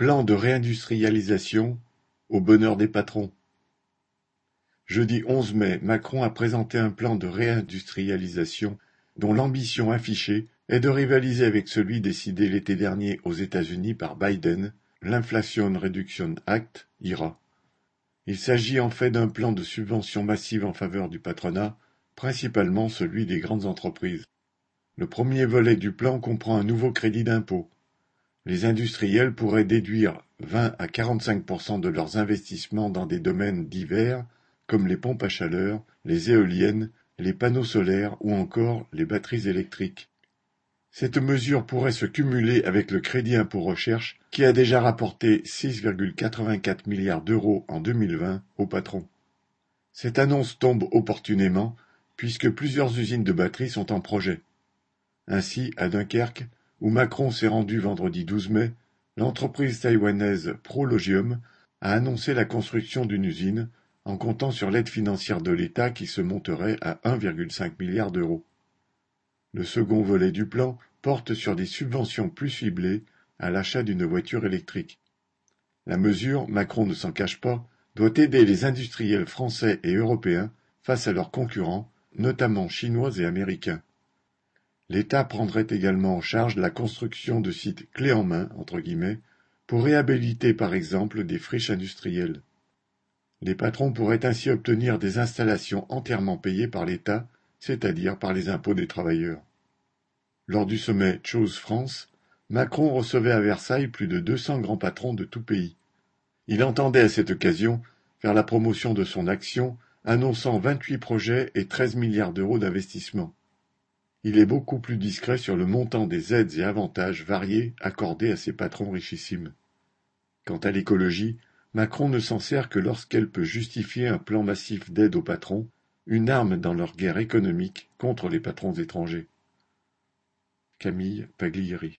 Plan de réindustrialisation, au bonheur des patrons. Jeudi onze mai, Macron a présenté un plan de réindustrialisation dont l'ambition affichée est de rivaliser avec celui décidé l'été dernier aux États-Unis par Biden, l'Inflation Reduction Act, IRA. Il s'agit en fait d'un plan de subvention massive en faveur du patronat, principalement celui des grandes entreprises. Le premier volet du plan comprend un nouveau crédit d'impôt, les industriels pourraient déduire 20 à 45% de leurs investissements dans des domaines divers comme les pompes à chaleur, les éoliennes, les panneaux solaires ou encore les batteries électriques. Cette mesure pourrait se cumuler avec le crédit impôt recherche qui a déjà rapporté 6,84 milliards d'euros en 2020 aux patrons. Cette annonce tombe opportunément puisque plusieurs usines de batteries sont en projet. Ainsi, à Dunkerque, où Macron s'est rendu vendredi 12 mai, l'entreprise taïwanaise Prologium a annoncé la construction d'une usine en comptant sur l'aide financière de l'État qui se monterait à 1,5 milliard d'euros. Le second volet du plan porte sur des subventions plus ciblées à l'achat d'une voiture électrique. La mesure, Macron ne s'en cache pas, doit aider les industriels français et européens face à leurs concurrents, notamment chinois et américains. L'État prendrait également en charge la construction de sites clés en main entre guillemets, pour réhabiliter par exemple des friches industrielles. Les patrons pourraient ainsi obtenir des installations entièrement payées par l'État, c'est-à-dire par les impôts des travailleurs. Lors du sommet Chose France, Macron recevait à Versailles plus de 200 grands patrons de tout pays. Il entendait à cette occasion faire la promotion de son action, annonçant 28 projets et 13 milliards d'euros d'investissement. Il est beaucoup plus discret sur le montant des aides et avantages variés accordés à ces patrons richissimes. Quant à l'écologie, Macron ne s'en sert que lorsqu'elle peut justifier un plan massif d'aide aux patrons, une arme dans leur guerre économique contre les patrons étrangers. Camille Paglieri